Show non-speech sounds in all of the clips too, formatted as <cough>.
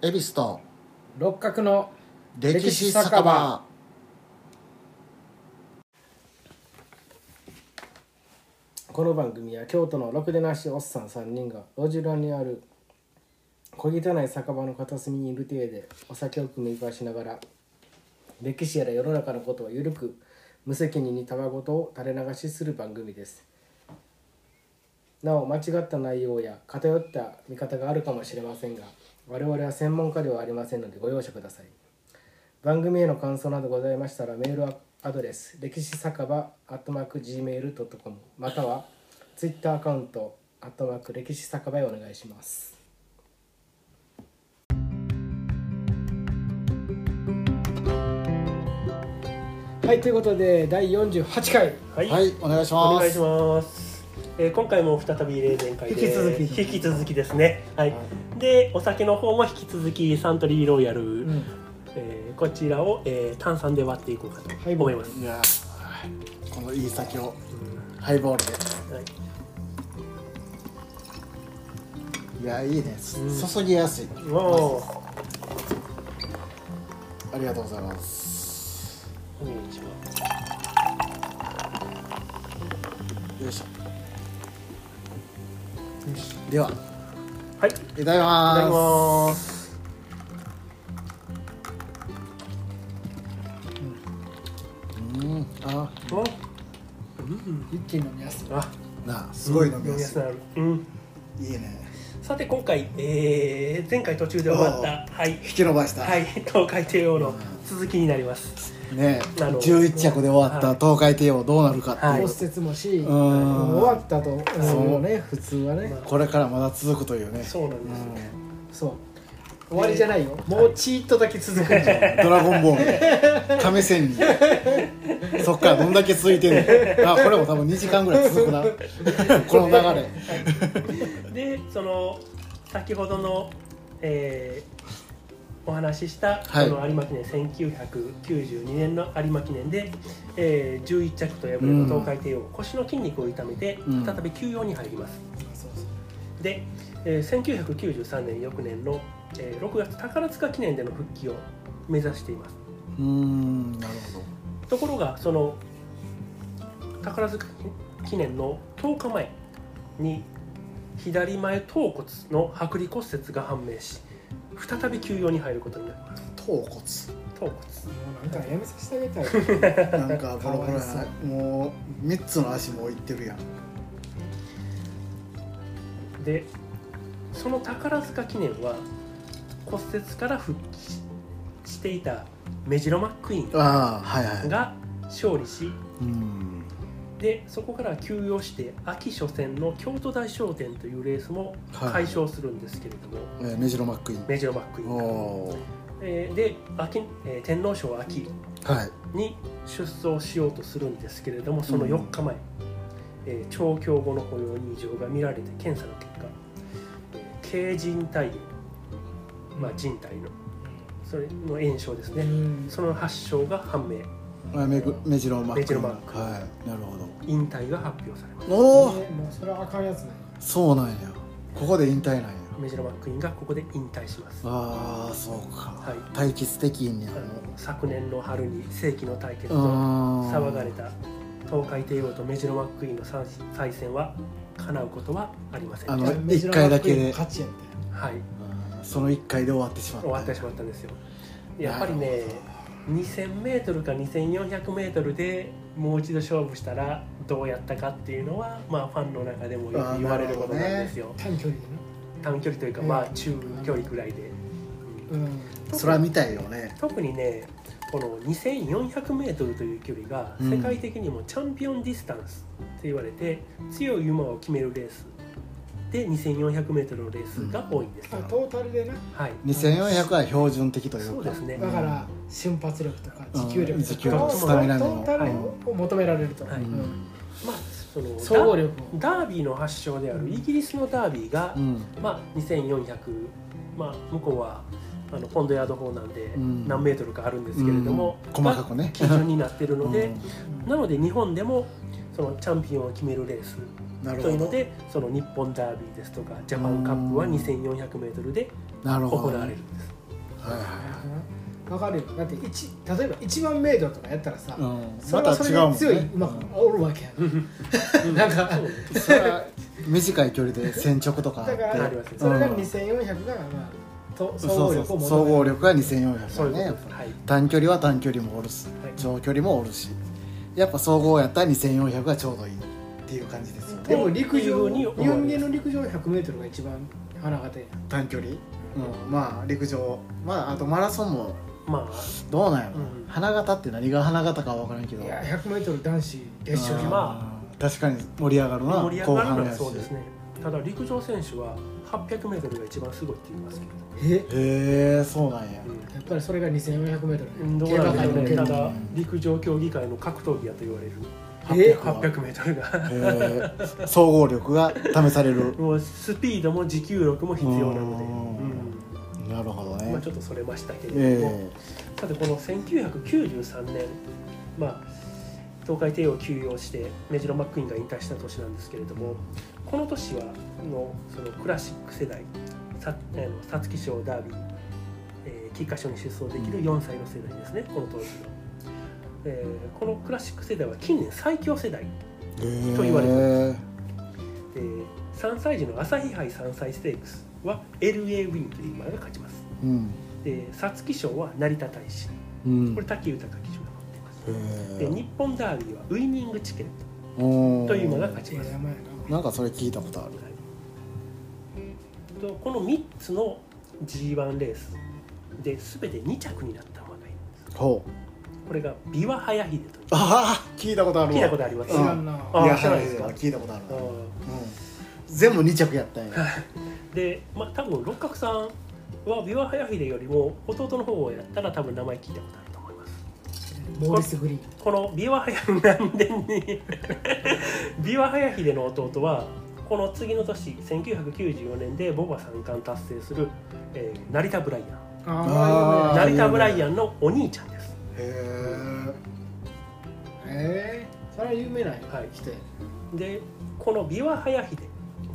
恵比寿と六角の歴史酒場。この番組は京都のろくでなしおっさん3人が路地裏にある小汚い酒場の片隅にいる体でお酒を酌み交わしながら歴史やら世の中のことをゆるく無責任にたわごとを垂れ流しする番組です。なお間違った内容や偏った見方があるかもしれませんが我々は専門家ではありませんのでご容赦ください。番組への感想などございましたらメールアドレス歴史酒場アットマーク Gmail.com またはツイッターアカウントアットマーク歴史酒場へお願いします。はいということで第48回。はい、はいお願いします。お願いします。えー今回も再び例年会で引き続き。引き続きですね。はい。でお酒の方も引き続きサントリーロイヤル、うん。えーこちらを、えー炭酸で割っていこうかとはい思います。いやーこのいい酒を。ハイボールで。はい。いやいいね、うん。注ぎやすい。もありがとうございます。うお願いします。よいしょでははい。いいただきまます。すうんあお一気に飲みやすいあ、なあすごい飲みややすすくなる。うん。いいいねさて今回、えー前回途中で終わった。はい。引き伸ばした。はい。東海帝王の続きになります。ね。なるほど11着で終わった東海帝王どうなるかっていう、はい。骨折もし、ん。もう終わったと思うね普通はね、まあこれからまだ続くというね。そうなんですよ。そう終わりじゃないよ、もうちーっとだけ続くんじゃん。<laughs> ドラゴンボール。亀仙人そっからどんだけ続いてんの。あこれも多分2時間ぐらい続くな。<laughs> この流れ。<laughs> でその先ほどの、えーお話しした、はい。その有馬記念1992年の有馬記念で、えー11着と敗れた東海帝王、腰の筋肉を痛めてうん。再び休養に入ります、で、えー1993年翌年の、えー6月宝塚記念での復帰を目指しています。うーんなるほところがその宝塚記念の10日前に左前頭骨の剥離骨折が判明し再び休養に入ることになります。ど頭骨。頭骨。もうなんかやめさせてあげたい。<laughs> なんかボロボロもう3つの足もいってるやん。でその宝塚記念は骨折から復帰していたメジロマックイーああはいはい。ンが勝利しうん。でそこから休養して秋初戦の京都大商店というレースも解消するんですけれども、えーメジロマックイーン。メジロマックイーンがおー。えーで秋、えー天皇賞秋はい。に出走しようとするんですけれどもその4日前、えー調教後の歩容に異常が見られて検査の結果、えー軽靭帯炎、まあ、人体の。それの炎症ですね、うん。その発症が判明。あメグメジロマックイーンメジロマックはい。なるほど。引退が発表されます。おおねもうそれはあかんやつ。ねそうなんや。ここで引退なんや。メジロマックイーンがここで引退します。ああそうか、はい。対決的にやあの昨年の春に世紀の対決とも騒がれた東海帝王とメジロマックイーンの再再戦は叶うことはありません。あのでしメジロ一回だけで。勝ちやったたはい。うんその1回で終わってしまった。終わってしまったんですよ。やっぱりね 2000m か 2400m でもう一度勝負したらどうやったかっていうのはまあファンの中でもよく言われることなんですよ、短距離で短距離というかまあ中距離ぐらいで、なうん。それは見たいよね。特にねこの 2400m という距離がうん。世界的にもチャンピオンディスタンスって言われて、強い馬を決めるレースで 2400m のレースが多いんです、あトータルでな。はい。2400は標準的というか。そうですね。だから瞬発力とかうん。持久力持久とか。を力スタミナトータルを求められると、はい。うん。まあその総合力を。ダダービーの発祥であるイギリスのダービーが、うん。まあ、2400、まあ、向こうはあのポンドヤード法なんでうん。何メートルかあるんですけれども、うん。細かくね。が基準になってるので、<laughs> うん。なので日本でもそのチャンピオンを決めるレースというのでその日本ダービーですとかジャパンカップは 2400m でなる行ほどわれるんです。はいはわかる。よだって一例えば1万メートルとかやったらさ、いうん。それはそれまた違うもんで強いね馬がおるわけやん、<laughs> なんか短い距離で先直とか。あってだからありますねそれがうん2400が、まあ、と総そう合力をそう。総合力が2400そういうだね。はい。短距離は短距離もおるし。はい。長距離もおるし。やっぱ総合やったら2400がちょうどいいっていう感じですでも陸上に日本の陸上 100m が一番花形や。ん短距離、うん、まあ陸上。まああとマラソンもまあ。どうなんやろ、うん。花形って何が花形かは分からんけど。いや 100m 男子決勝ままあ確かに盛り上がるな盛り上がるのはそうですね。ただ陸上選手は 800m が一番すごいって言いますけえ？へえそうなんや、ど、やっぱりそれが 2400m うん、どうなただ陸上競技界の格闘技やと言われる。え 800m が。総合力が試される。もうスピードも持久力も必要なので、うん。なるほどね、うんまあ、ちょっとそれましたけれども、えさてこの1993年まあ東海帝王を休養してメジロ・マックイーンが引退した年なんですけれどもこの年はのそのクラシック世代さあの皐月賞ダービー、えー、菊花賞に出走できる4歳の世代ですねこの当時の、えーこのクラシック世代は近年最強世代えと言われてまへで3歳児の朝日杯3歳ステークスは LA ウィンという馬が勝ちます。えうん。で皐月賞は成田大使。うん。これ滝豊騎手が持ってます。で日本ダービーはウイニングチケットという馬が勝ちます、な。なんかそれ聞いたことある。とこの3つの G1 レースで全て2着になった馬がいるんです。ほうこれがビワハヤヒデという。ああ聞いたことあるわ。聞いたことあります。知らん。なあいや知らないですか？はい聞いたことあるわ、あうん、全部2着やったんや。ーでまあ多分六角さんはビワハヤヒデよりも弟の方をやったら多分名前聞いたことあると思います。モーリス・グリーン。このビワハヤなんでにビワハヤヒデの弟はこの次の年1994年でボバ三冠達成する、えー成田ブライアン。成田ブライアンのお兄ちゃんですへええそれは有名なはい人やでこのビワハヤヒデ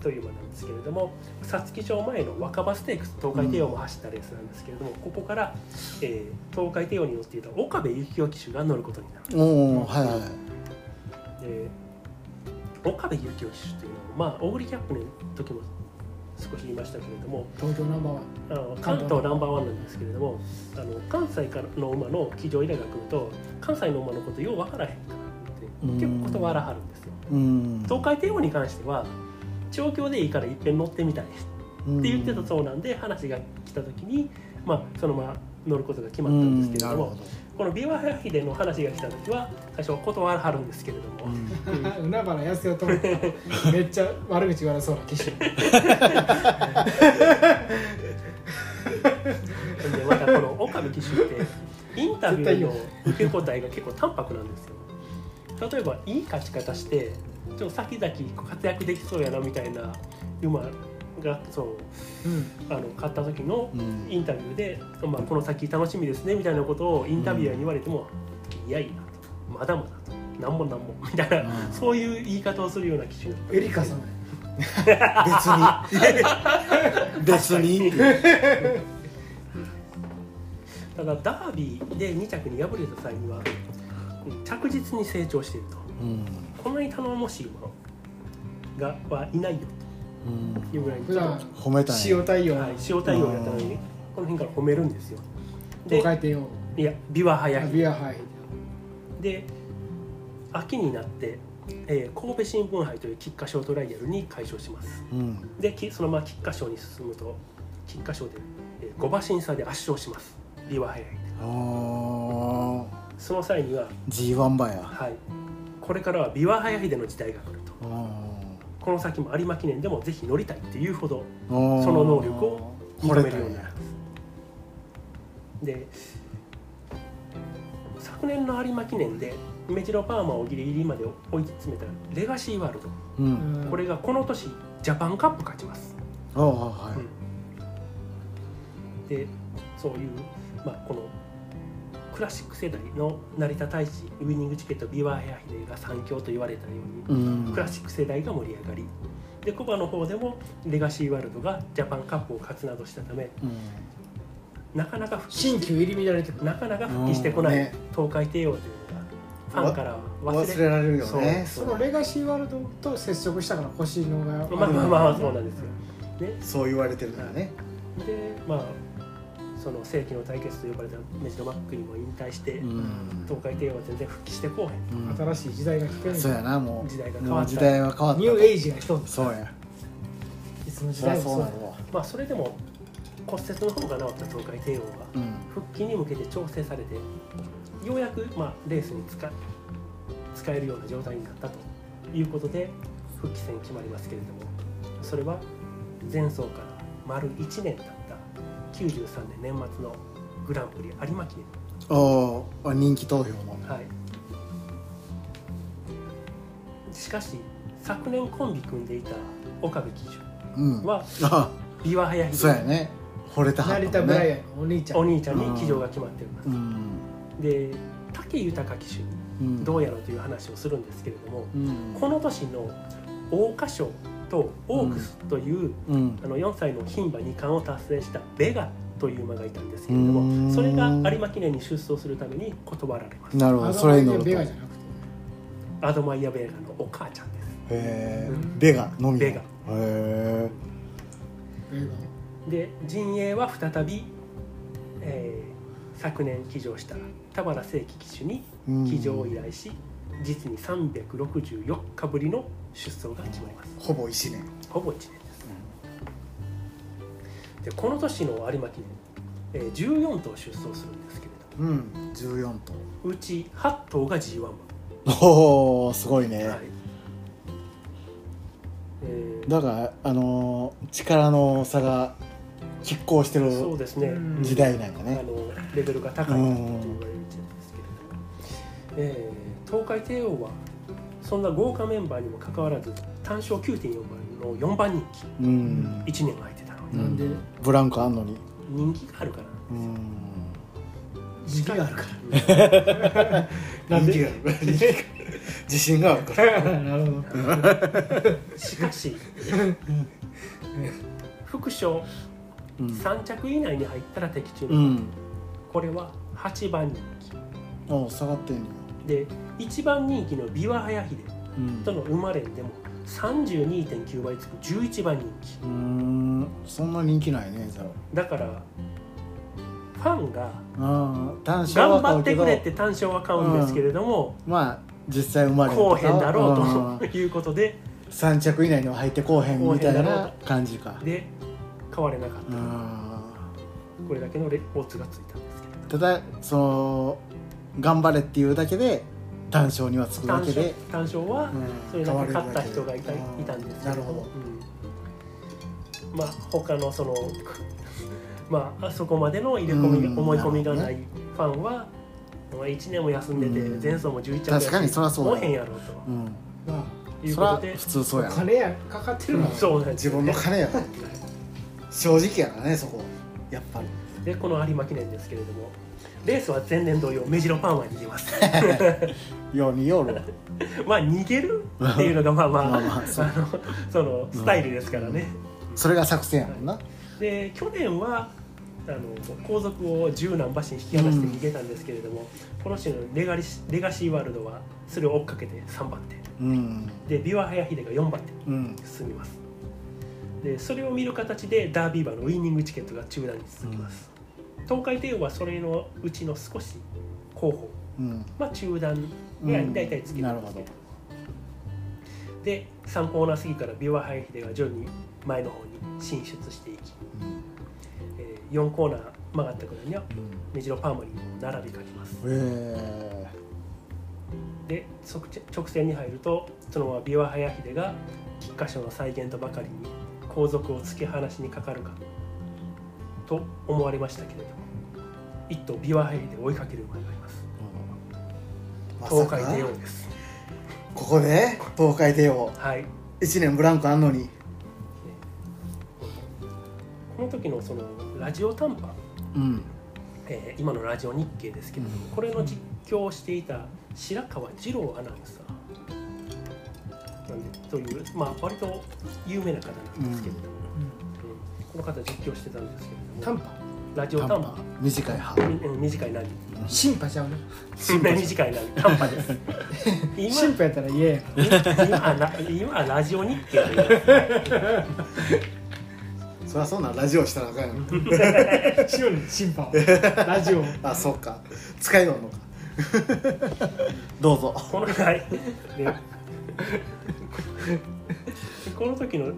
という馬なんですけれども皐月賞前の若葉ステークス東海帝王も走ったレースなんですけれども、ここから、えー東海帝王に乗っていた岡部幸雄騎手が乗ることになるえおおはいはい。で岡部幸雄騎手っていうのはまあオーグリキャップの時も少し言いましたけれども東京ナンバーワン。あの関東ナンバーワンなんですけれどもあの関西からの馬の騎乗依頼が来ると関西の馬のことよう分からへんからって結構断らはるんですよ。うん。東海帝王に関しては調教でいいからいっぺん乗ってみたいって言ってたそうなんで話が来た時に、まあ、そのまま乗ることが決まったんですけれども、このビワハヒデの話が来た時は最初断らはるんですけれども、ど、<laughs> 海原康代とめっちゃ悪口言われそうな機種でまたこの岡部騎手ってインタビューの受け答えが結構淡白なんですよ。例えばいい勝ち方してちょっと先々活躍できそうやなみたいな馬がそううん。あの勝った時のうん。インタビューで、まあ、この先楽しみですねみたいなことをインタビュアーに言われても、いやいやと。まだまだと。なんもなんもみたいな、うん。そういう言い方をするような騎手エリカさん。や別に別に。って <laughs> ただダービーで2着に敗れた際にはうん着実に成長していると。うん。こんなに頼もしい馬がはいないようんというぐらい普段褒めたん。や塩対応はい、塩対応やったのにこの辺から褒めるん。ですよで東海帝王いやビワハヤヒビアハイで秋になって、えー神戸新聞杯という菊花賞トライアルに開賞しますうん。できそのまま菊花賞に進むと菊花賞で、えー、5馬身差で圧勝しますビワハヤヒあーその際には、G1 馬やはい、これからはビワハヤヒデの時代が来るとあこの先も有馬記念でもぜひ乗りたいっていうほどー。その能力を認めるようになるで昨年の有馬記念でメジロパーマをギリギリまで追い詰めたレガシーワールド。うん。これがこの年ジャパンカップ勝ちます、ああはい。でそういう、まあ、このクラシック世代の成田太一ウイニングチケットビワヘアヒデが三強と言われたように、うん。クラシック世代が盛り上がりでコバの方でもレガシーワールドがジャパンカップを勝つなどしたためうん。なかなか復帰新旧入り乱れてなかなか復帰してこないうん。ね。東海帝王というのがファンからは忘れ忘れられるよね。そのレガシーワールドと接触したから欲しいのがまあまあまあそうなんですよ。ね、そう言われてるからね。でまあその世紀の対決と呼ばれたメジロマックにも引退して、うん。東海帝王は全然復帰してこうへんうん。新しい時代が来てるそうやなも時代がう変わった。時代は変わった。ニューエイジが一つ。そうや。いつの時代もそううそなるわ。まあそれでも骨折の方が治った東海帝王がうん。復帰に向けて調整されてようやく、まあ、レースに使使えるような状態になったということで復帰戦決まりますけれどもそれは前走から丸1年経93年年末のグランプリ有馬記念おー人気投票のはい、しかし昨年コンビ組んでいた岡部騎手うん。はあ琵琶早そうやね。惚れたはった成もん田ブライアンねお兄ちゃん。お兄ちゃんに騎乗が決まっています、うん。で武豊騎手にうん。どうやろうという話をするんですけれども、うん。この年の桜花賞とオークスという、うん。あの4歳の牝馬2冠を達成したベガという馬がいたんですけれどうーんもそれが有馬記念に出走するために断られます。なるほど。それに乗ると。へベガじゃなくて。アドマイヤ・ベガのお母ちゃんです。えうん。ベガのみ。ベガ。で陣営は再び、えー昨年騎乗した田原正樹騎手に騎乗を依頼し、実に364日ぶりの出走が決まります。ほぼ1年。ほぼ1年です、でこの年の有馬記念、えー14頭出走するんですけれどもうん14頭。うち8頭が G1 馬、おおすごいね、はい。えーだからあのー力の差が拮抗してる時代なんやあねのレベルが高いと言われる時代ですけれども、えー東海帝王はそんな豪華メンバーにもかかわらず単勝9.4倍の4番人気。うん。1年空いてたのに、なんで？ブランクあんのに。人気があるから。うん。時期があるから。<laughs> なんで？自信があるから。<laughs> なるほど。<laughs> しかし副賞うん。3着以内に入ったら的中、うん。これは8番人お下がってんね気で1番人気の琵琶早秀うん。との生まれんでも32.9倍つく11番人気。うーん。そんな人気ないねだからファンが頑張ってくれって単勝は買うんですけれども、まあ実際生まれこうへんだろうんうということで3着以内には入ってこうへんみたいな感じか。で買われなかっうたん。これだけのレオッズがついたんですけど。ただその頑張れっていうだけで単勝にはつくだ単勝けで、単勝はうんそれだけ買った変人がいたいたんですけなるほど。うん。まあ他のその <laughs> まああそこまでの入れ込みが、うん思い込みがなないるファンは、まあ、1年も休んでて、うん。前走も11着やし確かにそらそうだへんやろううん。まあいうことで。普通そうやな。金やかかってるのはそうなん自分の金や <laughs> 正直やからねそこ。やっぱり。でこの有馬記念ですけれどもレースは前年同様目白パンは逃げます。ようによるわ。<laughs> まあ逃げる？っていうのがまあまあ <laughs> まあまあそのそのスタイルですからね、それが作戦やもんな。で去年はあの後続を十何馬身引き離して逃げたんですけれども、この種のレガリシレガシーワールドはそれを追っかけて3番手。うん。で琵琶早秀が4番手うん。進みます。でそれを見る形でダービー馬のウイニングチケットが中段に続きます、東海帝王はそれのうちの少し後方うん。まあ中段ぐらいに大体つけてますけど、で3コーナー過ぎから琵琶早秀が徐々に前の方に進出していき、えー4コーナー曲がった頃には目白パーマにも並びかけます。へで直直線に入るとそのまま琵琶早秀が菊花賞の再現とばかりに後続を突き放しにかかるかと思われましたけれども一頭琵琶早秀を追いかける馬がいます。ま東海帝王です。ここで？東海帝王。はい。1年ブランクあんのに。この時のそのラジオ短波。うん。えー今のラジオ日経ですけれども、うん。これの実況をしていた白川二郎アナウンサー。なんでという、まあ、割と有名な方なんですけれども、うんこの方実況してたんですけれども短波ラジオ短波短い歯。うん短いなり。新波ちゃうな <laughs> 短いなり。短波です。<laughs> 今新波やったら嫌や。今今はラジオ日経で <laughs> そりゃそんなんラジオしたらあかんやんしようね新波は。ラジオ。あそっか。使いよんのか。どうぞ。この回でこの時の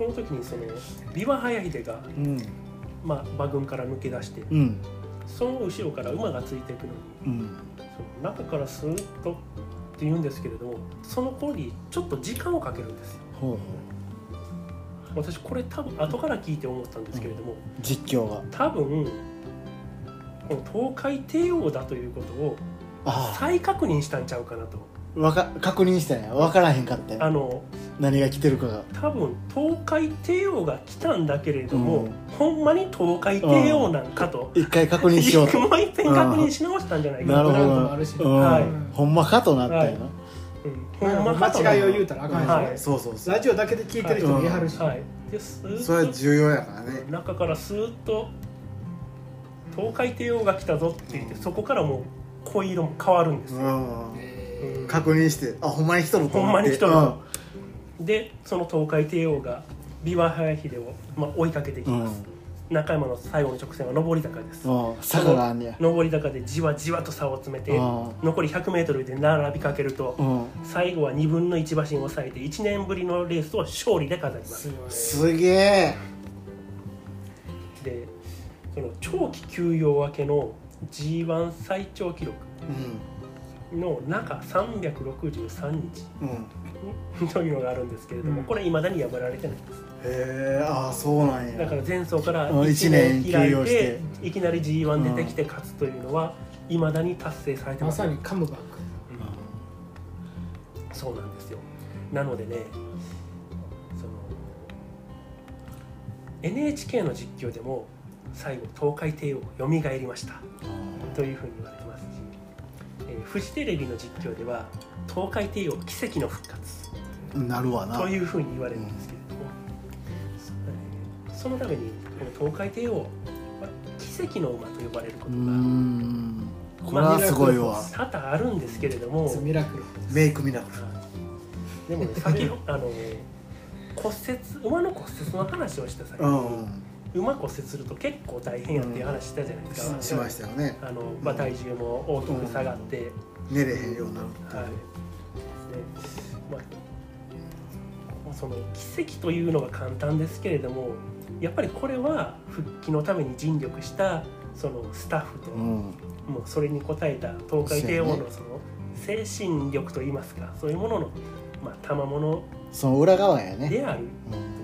この時にそのビワハヤヒデが、うん。まあ、馬群から抜け出してうん。その後ろから馬がついていくの。にうん。その中からスーッとって言うんですけれどもその頃にちょっと時間をかけるんです。よほうほう。私これ多分後から聞いて思ったんですけれども実況が。多分この東海帝王だということをあ再確認したんちゃうかなと。あわか確認したんや分からへんかったんやあの何が来てるかが。多分東海帝王が来たんだけれども、うん。ほんまに東海帝王なんかと、一回確認しようと。もう一遍確認し直したんじゃないか。ななるほどあるしうん。はい。ほんまかとなったんやな、うん。ほんまかと間違いを言うたらあかんしね、はい。そうそうそう。ラジオだけで聞いてる人も言いはるし、はい。ですそれは重要やからね。中からスーッと東海帝王が来たぞって言ってそこからもう濃い色も変わるんですよ、うんえ確認してあほんまに来とると思って。ほんまに来とる。とでその東海帝王が琵琶早秀を、まあ、追いかけていきうん、ます、中山の最後の直線は上り坂です。うん、坂があんねや。上り坂でじわじわと差を詰めてうん残り 100m で並びかけるとうん。最後は2分の1馬身を抑えて1年ぶりのレースを勝利で飾ります。すげえ。でその長期休養明けの G1 最長記録の中363日うんうん。というのがあるんですけれども、うん。これいまだに破られてないへえああそうなんや。だから前走からうん1一年年開いて。いきなり G1 出てきて勝つというのはいまだに達成されてまますさにカムバック。うんそうなんですよ。なのでねその NHK の実況でも最後東海帝王よみがえりました。というふうに言われフジテレビの実況では東海帝王奇跡の復活。うんなるわな。というふうに言われるんですけれども、えーそのためにこの東海帝王は奇跡の馬と呼ばれることがん。これはすごいわ。多々あるんですけれども、ミラクル？メイクミラクでもね先ほどあの骨折馬の骨折の話をした際ルに、うん馬骨折すると結構大変やっていう話したじゃないですか、しましたよね。あの、まあ、体重も大きく下がって、寝れへんようになるはい。でまあ、その奇跡というのが簡単ですけれどもやっぱりこれは復帰のために尽力したそのスタッフと、うん。もうそれに応えた東海帝王のその精神力といいますかそういうものの、まあ、賜物その裏側やね。である、うん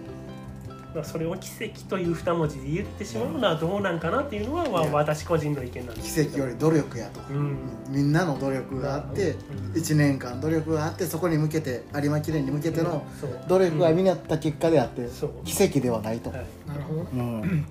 まあ、それを奇跡という二文字で言ってしまうのはどうなんかなっていうのは、まあ私個人の意見なんです奇跡より努力やと。うん。みんなの努力があってうん。1年間努力があってそこに向けて有馬記念に向けての努力が実った結果であってそう。奇跡ではないと、はい。なるほど。うん、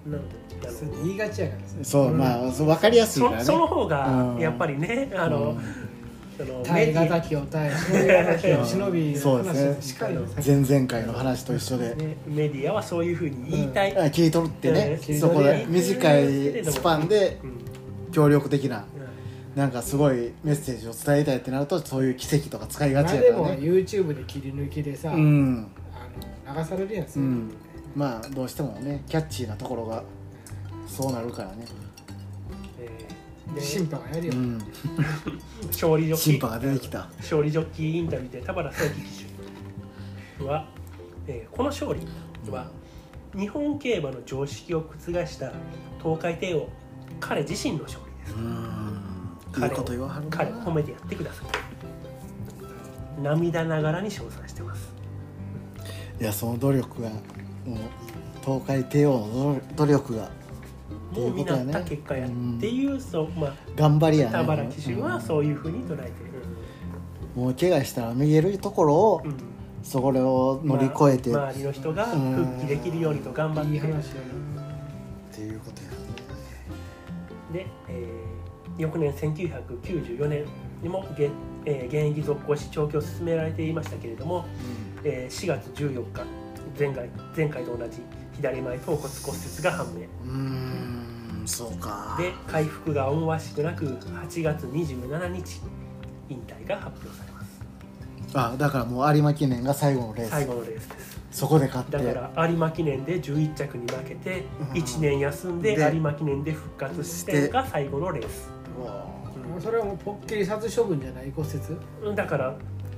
言いがちやからさそうまあそう分かりやすいからね。そその方がうん。やっぱりね、あの、うんその耐えメディ難きを耐え忍び難きを忍びそうですね。話をしっかり前々回の話と一緒で、ねメディアはそういうふうに言いたい、あ切り取ってね、うん。そこで短いスパンでうん協力的ななんかすごいメッセージを伝えたいってなるとそういう奇跡とか使いがちやからね。YouTube で切り抜きでさ、うん。あの流されるやつ、うん。まあどうしてもねキャッチーなところがそうなるからね審判がやるよ、うん。勝利ジョッキー。審判が出てきた。勝利ジョッキーインタビューで田原壮樹騎手は、えーこの勝利は日本競馬の常識を覆した東海帝王彼自身の勝利です。うん。いいこと言わはるな。彼を褒めてやってください。涙ながらに称賛してます。いやその努力がもう東海帝王の努力がもうことやね。なった結果やっていう、そうまあ頑張りやね。田原騎手はそういうふうに捉えてる、もう怪我したら見えるところをうん。そこを乗り越えて。っまあ周りの人が復帰できるようにと頑張っていい話やていうことや。ねで、えー翌年1994年にも現,、えー現役続行し調教を進められていましたけれども、えー4月14日前回前回と同じ左前頭骨骨折が判明。うーんそうか。で回復が思しくなく8月27日引退が発表されます。あだからもう有馬記念が最後のレース。最後のレースです。そこで勝って。だから有馬記念で11着に負けてうん。1年休んでで有馬記念で復活してが最後のレース。うわ。もうそれはもうポッキリ殺処分じゃない骨折？うんだから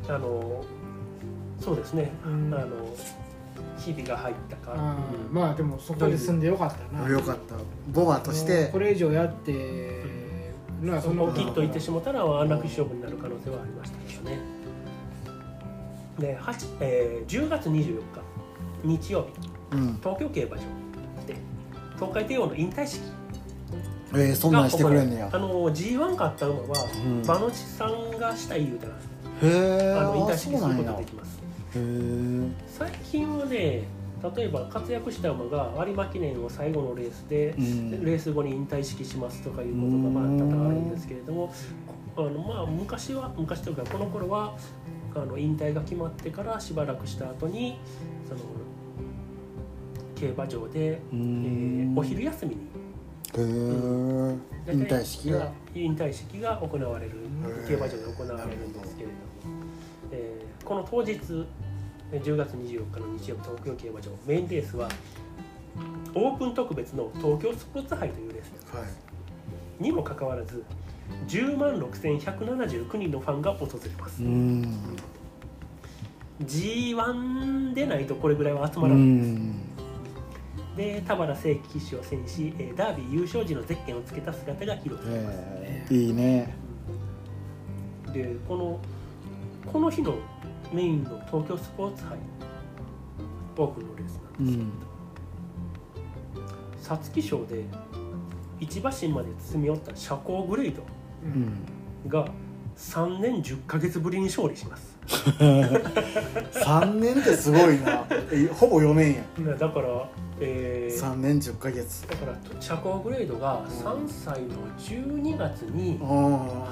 あのそうですね、うん。あのひびが入ったか、あーまあでもそこで済んでよかったな。よかった。ボバとして。これ以上やってなそのそのポキッといってしもたら安楽死処分になる可能性はありましたけどね。で、8えー10月24日日曜日。うん。東京競馬場で東海帝王の引退式。えー、そんなんしてくれんねや。あの G1 勝った馬は、うん。馬主さんがしたい言うたらへえあの引退あ式することができます最近はね例えば活躍した馬が有馬記念を最後のレースで、うん。レース後に引退式しますとかいうことがまあ多々あるんですけれどもあのまあ昔は昔というかこの頃はあの引退が決まってからしばらくした後にその競馬場で、うえんーお昼休みに。引退式が。引退式が行われる競馬場で行われるんですけれども、えーこの当日えー10月24日の日曜日東京競馬場メインレースはオープン特別の東京スポーツ杯というレースです。はい。にもかかわらず10万6179人のファンが訪れます、うん。G1 でないとこれぐらいは集うまらない、ん。で田原正樹騎手を戦しえーダービー優勝時のゼッケンをつけた姿が披露されます、えーいいね。でこのこの日のメインの東京スポーツ杯。オープンのレースなんですけうん。ど皐月賞で一馬身まで積み寄った車高グレード。うん。が3年10ヶ月ぶりに勝利します。<laughs> 3年ってすごいな。えほぼ4年や。だから、えー3年10ヶ月。だから車高グレードが3歳の12月にあ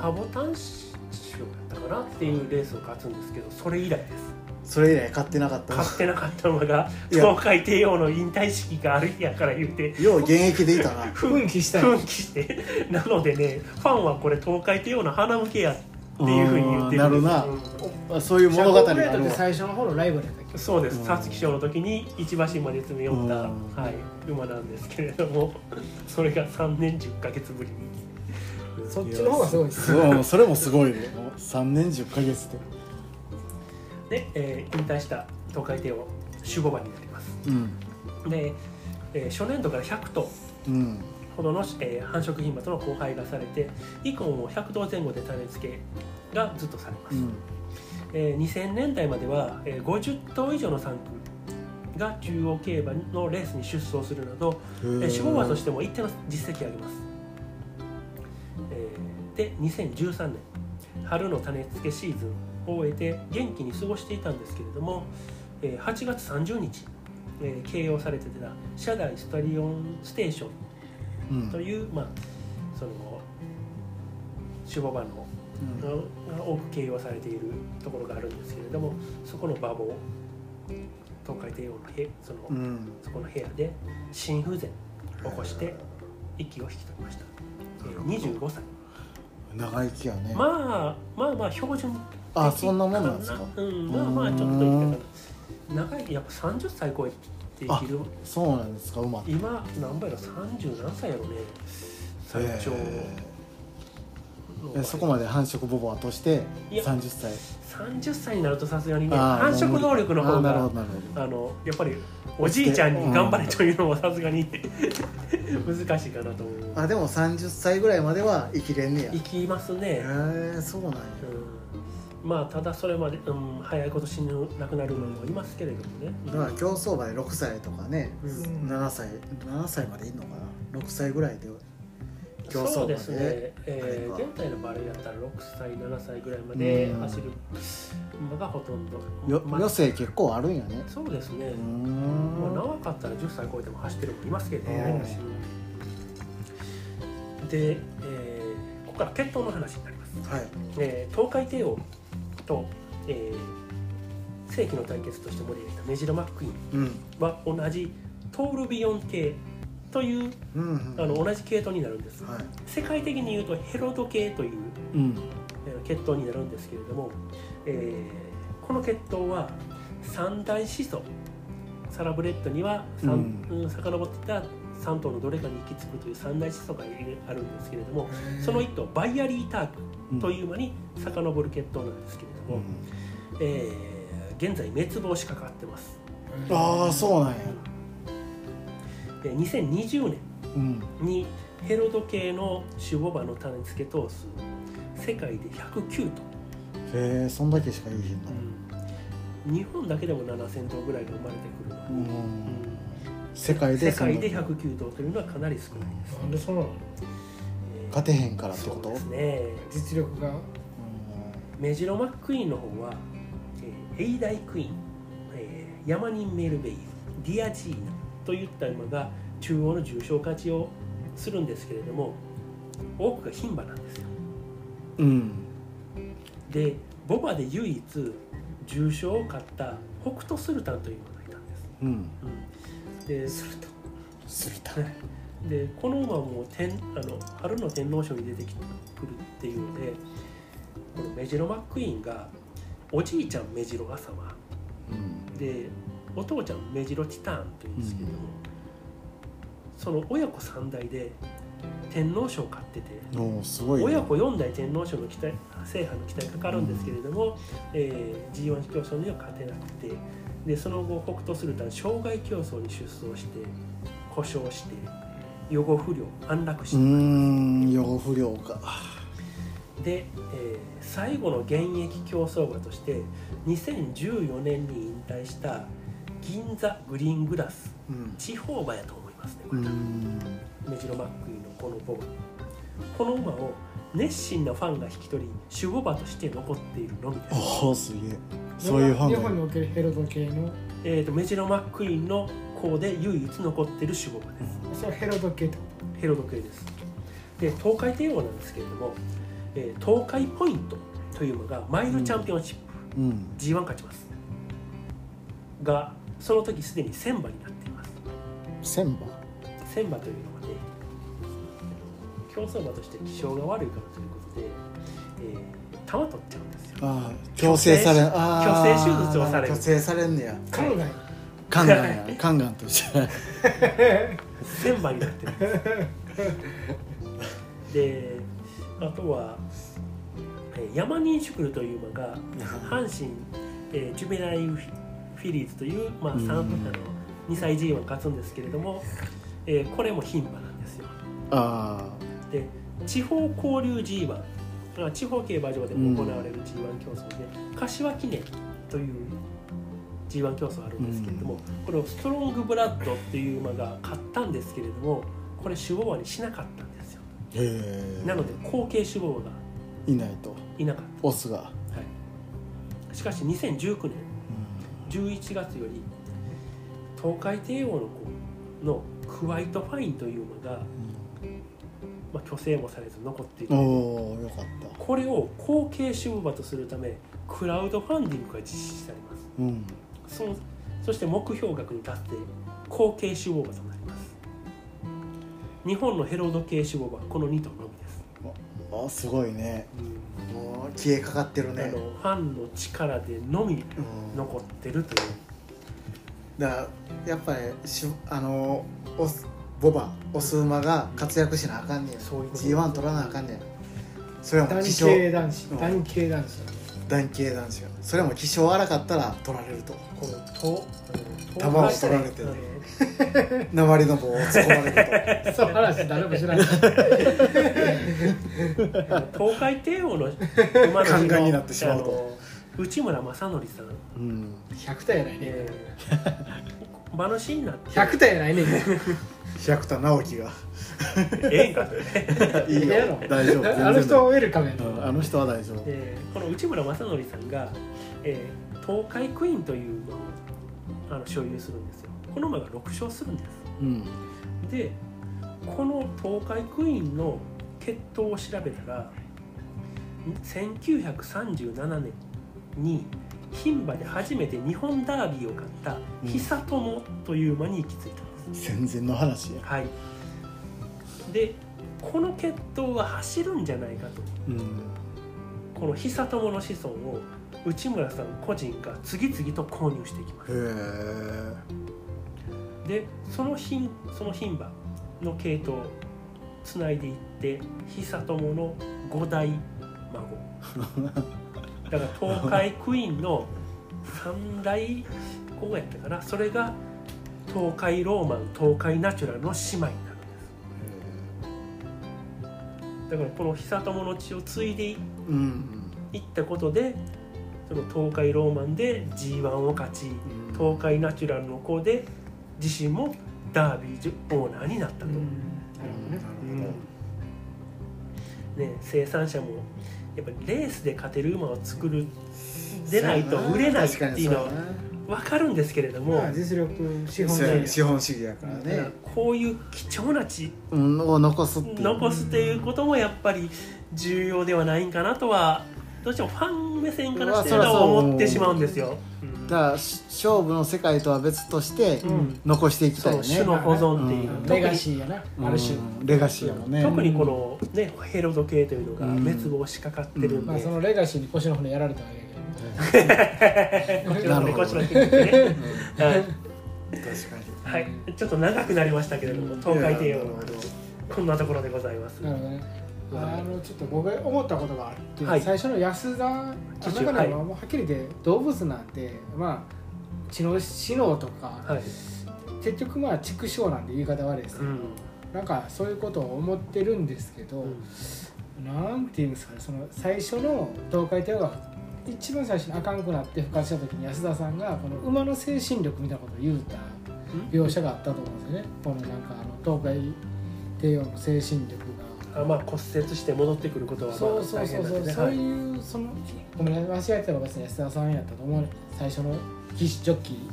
ハボタン賞だったかなっていうレースを勝つんですけどそれ以来です。それ以来買ってなかった。勝ってなかった馬が東海帝王の引退式がある日やから言うてよう現役でいたな。<laughs> 奮起したい奮起して。なのでねファンはこれ東海帝王の花向けやっていうふうに言ってるんですなるうん。あそういう物語があるわ。最初の方のライバルやったっけそうです。うん。皐月賞の時に一馬身まで詰め寄った、うん。はい、馬なんですけれどもそれが3年10ヶ月ぶりにそっちの方がすごいですすごいそれもすごいね。3年10ヶ月でで、えー引退した東海帝王守護馬になります。うん。で、えー初年度から100頭うん。ほどの、えー繁殖牝馬との交配がされて以降も100頭前後で種付けがずっとされます、うん。えー2000年代までは、えー50頭以上の産区が中央競馬のレースに出走するなど、えー、守護馬としても一定の実績を上げます、えーで2013年春の種付けシーズンを終えて元気に過ごしていたんですけれども、えー8月30日、えー掲揚されてた社大スタリオンステーションうん。という、まあ、その守護馬のうん。が多く掲揚されているところがあるんですけれどもそこの馬房東海帝王の部その、うん。そこの部屋で心不全を起こして息を引き取りました、えー25歳長生きやね。まあまあまあ標準的あそんなもんなんですか？うんまあまあちょっと言い方長いやっぱ30歳超えて生きるそうなんですか馬。って今何倍だ30何歳やろね。最長えそこまで繁殖ボボアとしていや30歳30歳になるとさすがにね繁殖能力の方があのやっぱりおじいちゃんに頑張れというのもさすがに <laughs> 難しいかなと思う。あでも30歳ぐらいまでは生きれんねや。生きますへね、えそうなんや。うん、まあただそれまで、うん、早いこと死ぬ亡くなるのもいますけれどもね。だから競走馬で6歳とかねうん。7歳7歳までいんのかな。6歳ぐらいでそうですね。で、えー現代のバレーやったら6歳7歳ぐらいまでうん走る馬がほとんど。よまあ余生結構あるんやね。そうですね、まあ、ん長かったら10歳超えても走ってる子いますけどうんね、でで、えーここから血統の話になります、はい。えー東海帝王と、えー世紀の対決として盛り上げたメジロマックイーンうん。は同じトールビオン系といううんうん。あの同じ系統になるんです。はい。世界的に言うとヘロド系といううん。えー血統になるんですけれども、えーこの血統は三大始祖サラブレッドには三、うん。うん、遡っていた3頭のどれかに行き着くという三大始祖がいるあるんですけれどもその一頭バイアリータークという間に遡る血統なんですけれども、えー現在滅亡しかかってます。ああそうなんや。で2020年うんにヘロド系の守護馬の種付け頭数。世界で109頭へえそんだけしかいいひんの。日本だけでも7000頭ぐらいが生まれてくる。ので、うん。うん。世界で世界でそんだけ109頭というのはかなり少ないです、なんでそうなの？えー。勝てへんからってこと？そうですね。実力が。メジロマックイーンの方は、えーエイダイクイーン、えーヤマニンメルベイディアジーナといった馬が中央の重賞勝ちをするんですけれども多くが牝馬なんですよ。うん。でボバで唯一重賞を勝った北斗スルタンという馬がいたんです、うん。うん、でするたでこの馬も天あの春の天皇賞に出てきてくるっていうのでこのメジロマックイーンがおじいちゃんメジロ朝間うん。でお父ちゃんメジロティターンというんですけれども、その親子3代で天皇賞を勝っててね。親子4代天皇賞の期待制覇の期待かかるんですけれども、えー G1 競争には勝てなくてでその後北斗スルタン障害競争に出走して故障して予後不良安楽死、うーん養不良か。で、えー最後の現役競走馬として2014年に引退した銀座グリーングラスうん。地方馬やと思いますねこうれジロマックイーンのこのボバこの馬を熱心なファンが引き取り守護馬として残っているのみです、おおすげえ。そういうファン日本におけるヘロド系の？えー、とメジロマックイーンの子で唯一残っている守護馬です。それはヘロド系ってこヘロド系です。で東海帝王なんですけれども、えー東海ポイントという馬がマイルチャンピオンシップ、うん。G1 勝ちます。がその時すでに1000馬になっています。千馬1000馬というのはね競走馬として気性が悪いからということで、えー、玉取っちゃうんですよ。ああ強制されんああ虚勢手術をされる。虚勢されんねや。と考えカンガンやカンガンと一緒や1000馬になってるんです。であとはえーヤマニンシュクルという馬が阪神、えージュベナイルフィリーズという、まあ、あの2歳 G1 勝つんですけれども、えーこれも牝馬なんですよ。あで地方交流 G1 まあ地方競馬場でも行われる G1 競争で、柏記念という G1 競争あるんですけれども、これをストロングブラッドっていう馬が勝ったんですけれどもこれ守護馬にしなかったんですよ。あへえなので後継守護馬がいないと。いなかっオスが、た、はい、しかし2019年11月より東海帝王の子のクワイトファインという馬が、まあ、虚勢もされず残っている。よかった。これを後継守護馬とするためクラウドファンディングが実施されます。うん。そのそして目標額に達して後継守護馬となります。日本のヘロード系守護馬はこの2頭のみです、あすごいね。うん消えかかってるあねのファンの力でのみうん。残ってるという。だからやっぱりしあのオスボバオス馬が活躍しなあかんねんそういうこと。G1 取らなあかんねんそれはもう男気性系男子うん。男系男子男系男子がそれも気性荒かったら取られると。このとあの球を取られて鉛 <laughs> の棒を突っ込まれる <laughs> そう話誰も知らない <laughs> <laughs> 東海帝王の馬の宦官になってしまうと。あの内村正則さん、とうん。100体やないね。<laughs> えー、馬主にな。って100体やないね。百田直樹が。<laughs> ええんかそれ。いいよ。大丈夫。あの人ウェルカあの人は大丈夫。えーこの内村正則さんが、えー東海クイーンという馬をあの所有するんですよ。この馬が6勝するんです。うん。でこの東海クイーンの血統を調べたら1937年に牝馬で初めて日本ダービーを勝ったうん。久友という馬に行き着いたんです、戦前の話。やはい。でこの血統は走るんじゃないかと。うん。この久友の子孫を内村さん個人が次々と購入していきます。へえ。でその牝その牝馬の系統をつないでいって久友の5代孫。<laughs> だから東海クイーンの3代子やったかな。それが東海ローマン東海ナチュラルの姉妹になるんです。だからこの久友の血を継いでいうんいったことでその東海ローマンで G1 を勝ちうん。東海ナチュラルの子で自身もダービーオーナーになったと、なるほどねね、生産者もやっぱりレースで勝てる馬を作るでないと売れないっていうのは分かるんですけれども、まあ実力資本資本主義だからね。こういう貴重な血うんを残すっていう。残すっていうこともやっぱり重要ではないんかなとはどうしてもファン目線からしてると思ってしまうんですよ。うん。だからし勝負の世界とは別としてうん。残していきたいよね。種の保存っていう、レガシーやな。ある種。うんレガシーやもんね。特にこの、ね、ヘロド系というのがうん。滅亡しかかってるんで、まあそのレガシーに腰の骨やられたわけどね。こっちのねなるほどこっちの筋肉ね、はい確かに。はい、ちょっと長くなりましたけれども東海帝王のこんなところでございます。なるほどねあのちょっと僕思ったことがあって、はい。最初の安田の中でははっきり言って動物なんてまあ知能知能とか、はい、結局まあ畜生なんで言い方悪いですけど、うん。なんかそういうことを思ってるんですけど、なんていうんですかねその最初の東海帝王が一番最初にあかんくなって復活した時に安田さんがこの馬の精神力みたいなことを言うた描写があったと思うんですよね。このなんかあの東海帝王の精神力が。あまあ骨折して戻ってくることはまあそうそうそうそう、そういいうそのごめんなさい間違えてたら別に安田さんやったと思う最初の騎士ジョッキ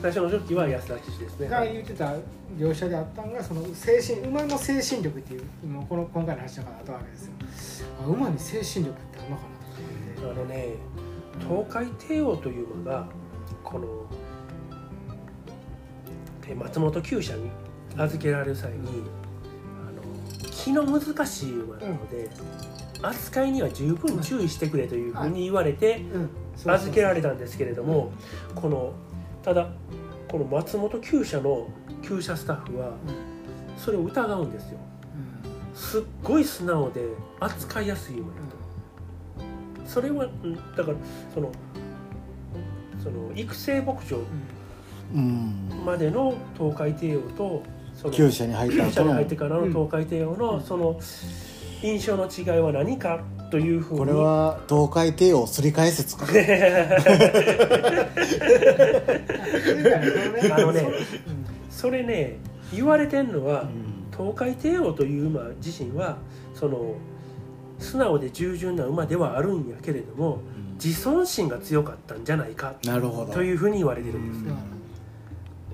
最初のジョッキーは安田騎手ですね。ーが言ってた描写であったのがその精神馬の精神力っていうもうこの今回の話だからあったわけですよ。あ馬に精神力ってあるのかなと思って。あのね東海帝王というのがこのえ松本厩舎に預けられる際にあの気の難しい馬なので、扱いには十分注意してくれというふうに言われて預けられたんですけれどもこのただこの松本厩舎の厩舎スタッフはうん。それを疑うんですよ。すっごい素直で扱いやすい馬やとそれはんだからそのその育成牧場うん。までの東海帝王とその厩舎に入った厩舎後のに入ってからの東海帝王のその印象の違いは何かというふうに。これは東海帝王すり替え説か。<laughs> あのねそれね言われてんのは、うん。東海帝王という馬自身はその素直で従順な馬ではあるんやけれども自尊心が強かったんじゃないかなるほど。というふうに言われてるんですだから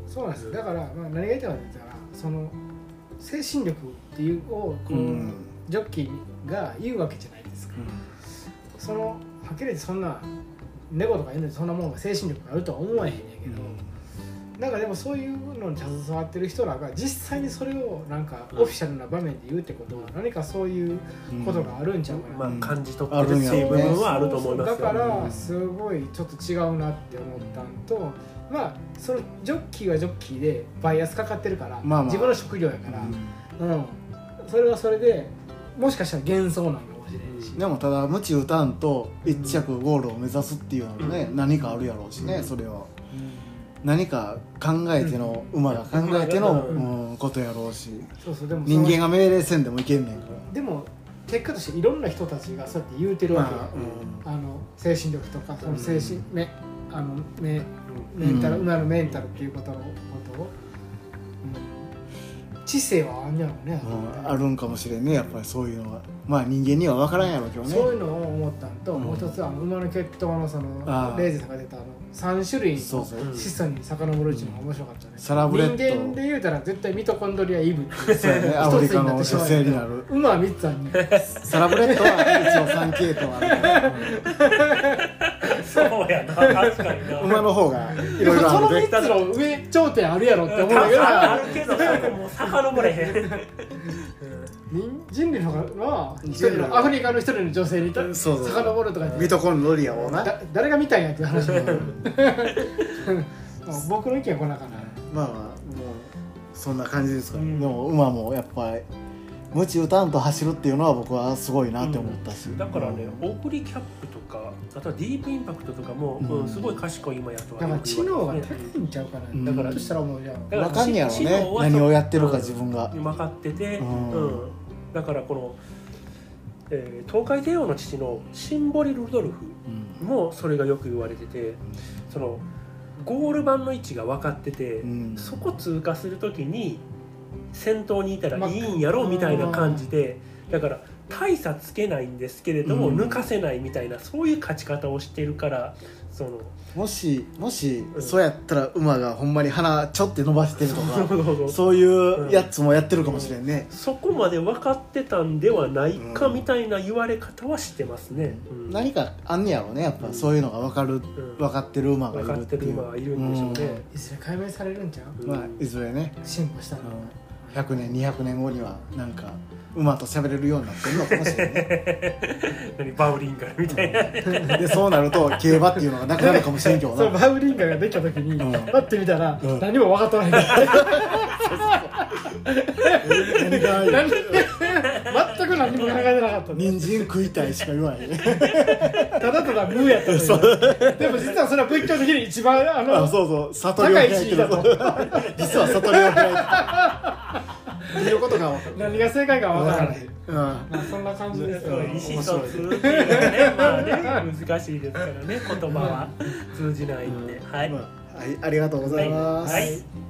そうなんですよ。だから、まあ、何が言いたいかと言ったらその精神力っていうをこう、うん。ジョッキーが言うわけじゃないですか、そのはっきり言ってそんな猫とか犬でそんなもんが精神力があるとは思わへんねんけど、なんかでもそういうのに携わってる人らが実際にそれをなんかオフィシャルな場面で言うってことは何かそういうことがあるんちゃうかな、まあうん感じ取あってるっていう部分はあると思います。よだからすごいちょっと違うなって思ったんとまあそのジョッキーはジョッキーでバイアスかかってるから、まあまあ。自分の職業やから、うん。それはそれでもしかしたら幻想なのかもしれんし、でもただ無知打たんと一着ゴールを目指すっていうのもね、うん。何かあるやろうしね、うん。それは何か考えての、馬が考えての、ううんことやろうし。そうそうでも人間がが命令せんでもいけんねんから。でも結果としていろんな人たちがそうやって言うてるわけよ、まああの精神力とかその精神、めあのめうんメンタル、うん。馬のメンタルっていうことのことを、知性はあんねやろね。うん。あるんかもしれんねやっぱりそういうのはまあ人間には分からんやろうけどね。そういうのを思ったのと、うんもう一つあの馬の血統のそのレイジさんが出たあの3種類のそうそう。うん子孫に遡るうちのが面白かったね、サラブレッド。人間で言うたら絶対ミトコンドリアイブっていうそうやね。アフリカの女性になる。馬は3つあるねサラブレッドは一応3系統あるから、そうやな確かに馬の方がいろいろあるで。3つの上頂点あるやろって思うけど <laughs> あるけどそこもう遡れへん人人類の方は一人のアフリカの一人の女性にそうそう。遡るとか言って。ミトコンドリアをな。だ誰が見たんやっていう話も。<laughs> <laughs> まあ僕の意見はこんなかなまあまあもうそんな感じですか。ら、うん。でも馬もやっぱりムチ打たんと走るっていうのは僕はすごいなって思ったし、だからねオグリキャップとかあとはディープインパクトとかも、うんうんすごい賢い馬やとはだからよく知能が高いんちゃうかな、うん。だからそしたらもうじゃあ分かんねやろね。は何をやってるか自分が、分かってて、ううんんだからこの、えー東海帝王の父のシンボリ・ルドルフうん。もそれがよく言われててそのゴール板の位置が分かってて、うん。そこ通過する時に先頭にいたらいいんやまろみたいな感じでだから大差つけないんですけれども、うん。抜かせないみたいなそういう勝ち方をしてるからそのもしもし、うん。そうやったら馬がほんまに鼻ちょって伸ばしてるとか <laughs> そうそうそう。そういうやつもやってるかもしれんね、そこまで分かってたんではないかうんみたいな言われ方はしてますね。うん。何かあんねやろうねやっぱそういうのが分かる、ん。分かってる馬がいるっていう。てる馬がいるんでしょうね。いずれ解明されるんちゃう？うんまあいずれね、進歩したら、うん、100年200年後にはなんか馬と喋れるようになってるのかもしれんね。<laughs> 何バウリンガルみたいな。でそうなると競馬っていうのがなくなるかもしれんけど。なそのバウリンガーができた時に、うん。パッて見たら、うん。何も分かってない。<laughs> 何が何全く何も。考えてなかった人参食いたいしか言わへんただただ無やったというでも実はそれは仏教的に一番あの <laughs> あそうそう。悟りを開いてる。高い地位だ実は悟りを開いてるっていうことが分かる。何が正解か分からない、うん。まあ、そんな感じです。よ意思疎通っていうのはね、まあね、難しいですからね、言葉は。通じないん。で。はい。まあはい、ありがとうございます、はい。はい